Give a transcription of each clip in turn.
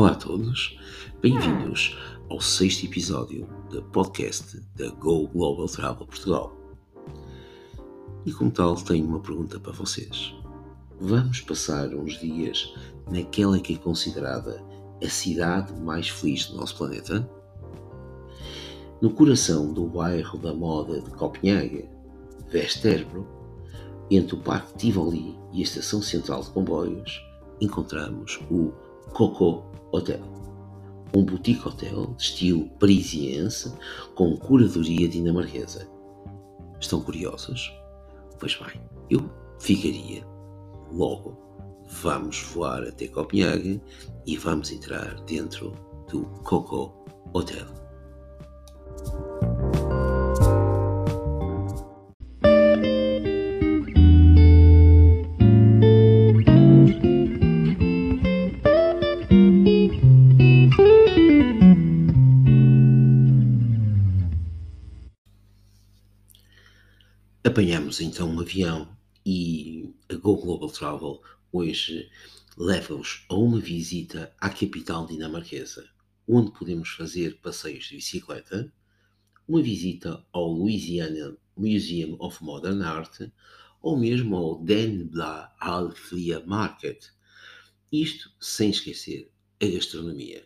Olá a todos, bem-vindos ao sexto episódio do podcast da Go Global Travel Portugal. E como tal, tenho uma pergunta para vocês. Vamos passar uns dias naquela que é considerada a cidade mais feliz do nosso planeta? No coração do bairro da moda de Copenhague, Vesterbro, entre o Parque Tivoli e a Estação Central de Comboios, encontramos o Coco Hotel. Um boutique hotel de estilo parisiense com curadoria dinamarquesa. Estão curiosos? Pois bem, eu ficaria. Logo, vamos voar até Copenhague e vamos entrar dentro do Coco Hotel. Apanhamos então um avião e a Go Global Travel hoje leva-os a uma visita à capital dinamarquesa, onde podemos fazer passeios de bicicleta, uma visita ao Louisiana Museum of Modern Art ou mesmo ao Den Bla Alflia Market. Isto sem esquecer a gastronomia,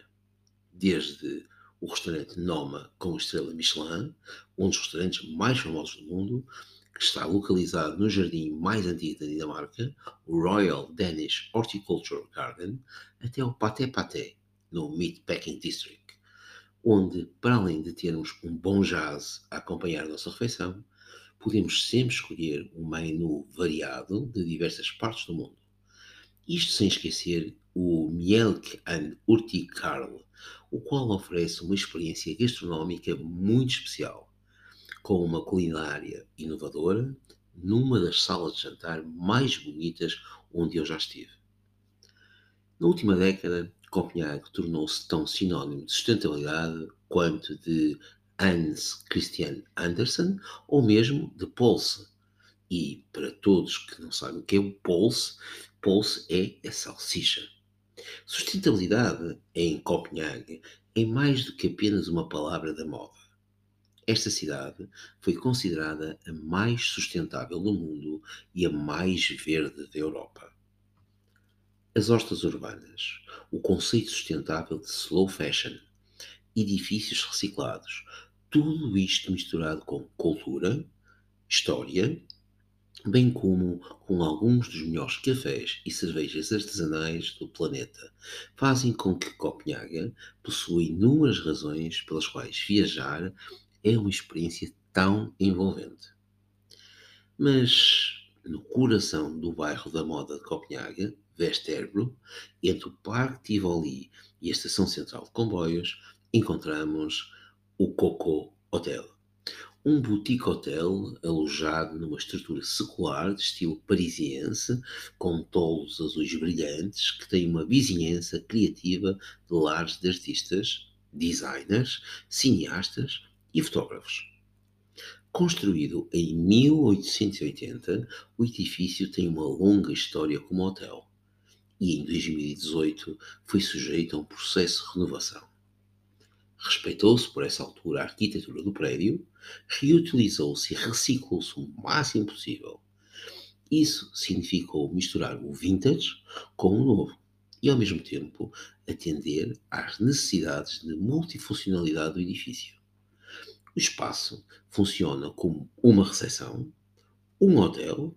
desde o restaurante Noma com estrela Michelin, um dos restaurantes mais famosos do mundo, que está localizado no jardim mais antigo da Dinamarca, o Royal Danish Horticultural Garden, até o Paté Paté, no Meatpacking District, onde, para além de termos um bom jazz a acompanhar a nossa refeição, podemos sempre escolher um menu variado de diversas partes do mundo. Isto sem esquecer o Mielk and Urtikarl, o qual oferece uma experiência gastronómica muito especial com uma culinária inovadora numa das salas de jantar mais bonitas onde eu já estive. Na última década, Copenhague tornou-se tão sinónimo de sustentabilidade quanto de Hans Christian Andersen ou mesmo de Pulse. E para todos que não sabem o que é o Pulse, Pulse é a salsicha. Sustentabilidade em Copenhague é mais do que apenas uma palavra da moda esta cidade foi considerada a mais sustentável do mundo e a mais verde da Europa. As hostas urbanas, o conceito sustentável de slow fashion, edifícios reciclados, tudo isto misturado com cultura, história, bem como com alguns dos melhores cafés e cervejas artesanais do planeta, fazem com que Copenhaga possua inúmeras razões pelas quais viajar é uma experiência tão envolvente. Mas no coração do bairro da moda de Copenhague, Vesterbro, entre o Parque Tivoli e a Estação Central de Comboios, encontramos o Coco Hotel. Um boutique hotel alojado numa estrutura secular de estilo parisiense, com tolos azuis brilhantes, que tem uma vizinhança criativa de lares de artistas, designers, cineastas e fotógrafos. Construído em 1880, o edifício tem uma longa história como hotel e em 2018 foi sujeito a um processo de renovação. Respeitou-se por essa altura a arquitetura do prédio, reutilizou-se e reciclou-se o máximo possível. Isso significou misturar o vintage com o novo e, ao mesmo tempo, atender às necessidades de multifuncionalidade do edifício. O espaço funciona como uma recepção, um hotel,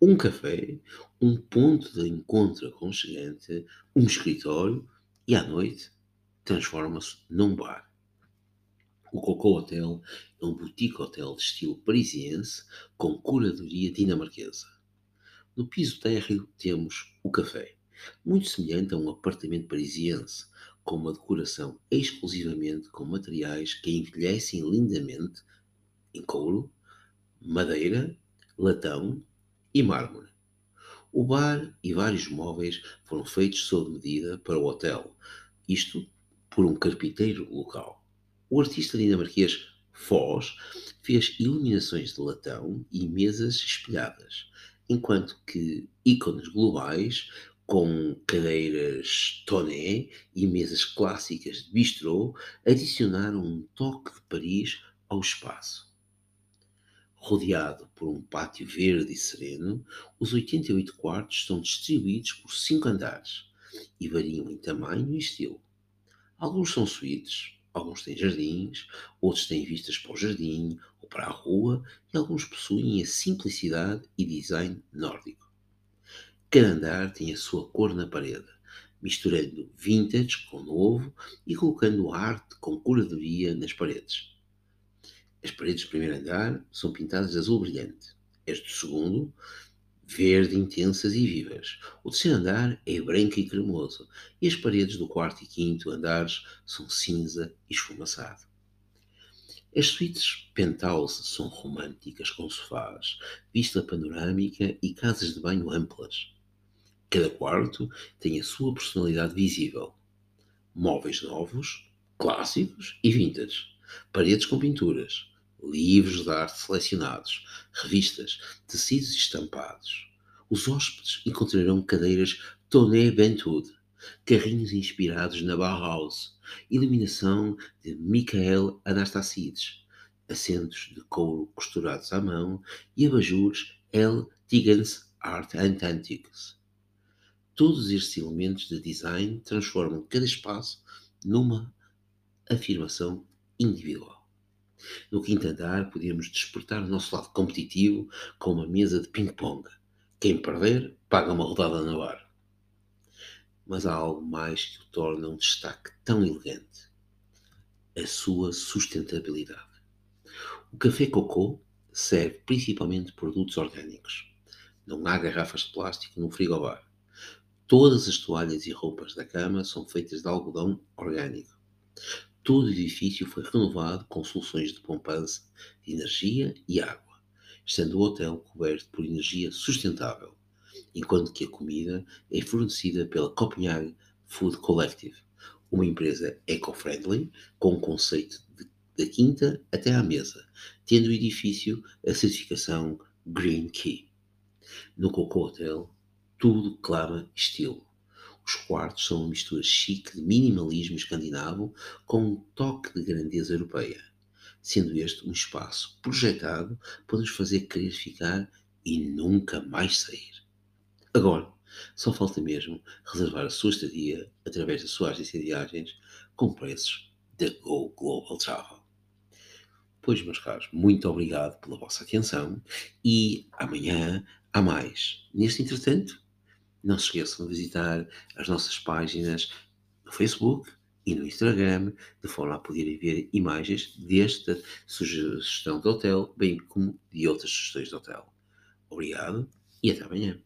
um café, um ponto de encontro aconchegante, um escritório e à noite transforma-se num bar. O Coco Hotel é um boutique hotel de estilo parisiense com curadoria dinamarquesa. No piso térreo temos o café, muito semelhante a um apartamento parisiense, com uma decoração exclusivamente com materiais que envelhecem lindamente em couro, madeira, latão e mármore. O bar e vários móveis foram feitos sob medida para o hotel, isto por um carpinteiro local. O artista dinamarquês Foz fez iluminações de latão e mesas espelhadas, enquanto que ícones globais com cadeiras toné e mesas clássicas de bistrô, adicionaram um toque de Paris ao espaço. Rodeado por um pátio verde e sereno, os 88 quartos estão distribuídos por cinco andares e variam em tamanho e estilo. Alguns são suítes, alguns têm jardins, outros têm vistas para o jardim ou para a rua e alguns possuem a simplicidade e design nórdico. Cada andar tem a sua cor na parede, misturando vintage com novo e colocando arte com curadoria nas paredes. As paredes do primeiro andar são pintadas de azul brilhante. As do segundo verde intensas e vivas. O terceiro andar é branco e cremoso, e as paredes do quarto e quinto andares são cinza e esfumaçado. As suítes penthouse são românticas, com sofás, vista panorâmica e casas de banho amplas. Cada quarto tem a sua personalidade visível. Móveis novos, clássicos e vintage. Paredes com pinturas, livros de arte selecionados, revistas, tecidos estampados. Os hóspedes encontrarão cadeiras Toné Bentud, carrinhos inspirados na Bauhaus, iluminação de Michael Anastassides, assentos de couro costurados à mão e abajures L. Tiggins Art Antiques. Todos estes elementos de design transformam cada espaço numa afirmação individual. No quinto andar, podíamos despertar o nosso lado competitivo com uma mesa de ping-pong. Quem perder, paga uma rodada na bar. Mas há algo mais que o torna um destaque tão elegante: a sua sustentabilidade. O café cocô serve principalmente produtos orgânicos. Não há garrafas de plástico no frigobar. Todas as toalhas e roupas da cama são feitas de algodão orgânico. Todo o edifício foi renovado com soluções de poupança de energia e água, estando o hotel coberto por energia sustentável, enquanto que a comida é fornecida pela Copenhagen Food Collective, uma empresa eco-friendly com o conceito de, da quinta até à mesa, tendo o edifício a certificação Green Key. No Coco Hotel, tudo clama estilo os quartos são uma mistura chique de minimalismo escandinavo com um toque de grandeza europeia, sendo este um espaço projetado para nos fazer querer ficar e nunca mais sair. Agora, só falta mesmo reservar a sua estadia através da sua agência de viagens com preços da Go Global Travel. Pois, meus caros, muito obrigado pela vossa atenção e amanhã há mais. Neste entretanto, não se esqueçam de visitar as nossas páginas no Facebook e no Instagram, de forma a poderem ver imagens desta sugestão de hotel, bem como de outras sugestões de hotel. Obrigado e até amanhã.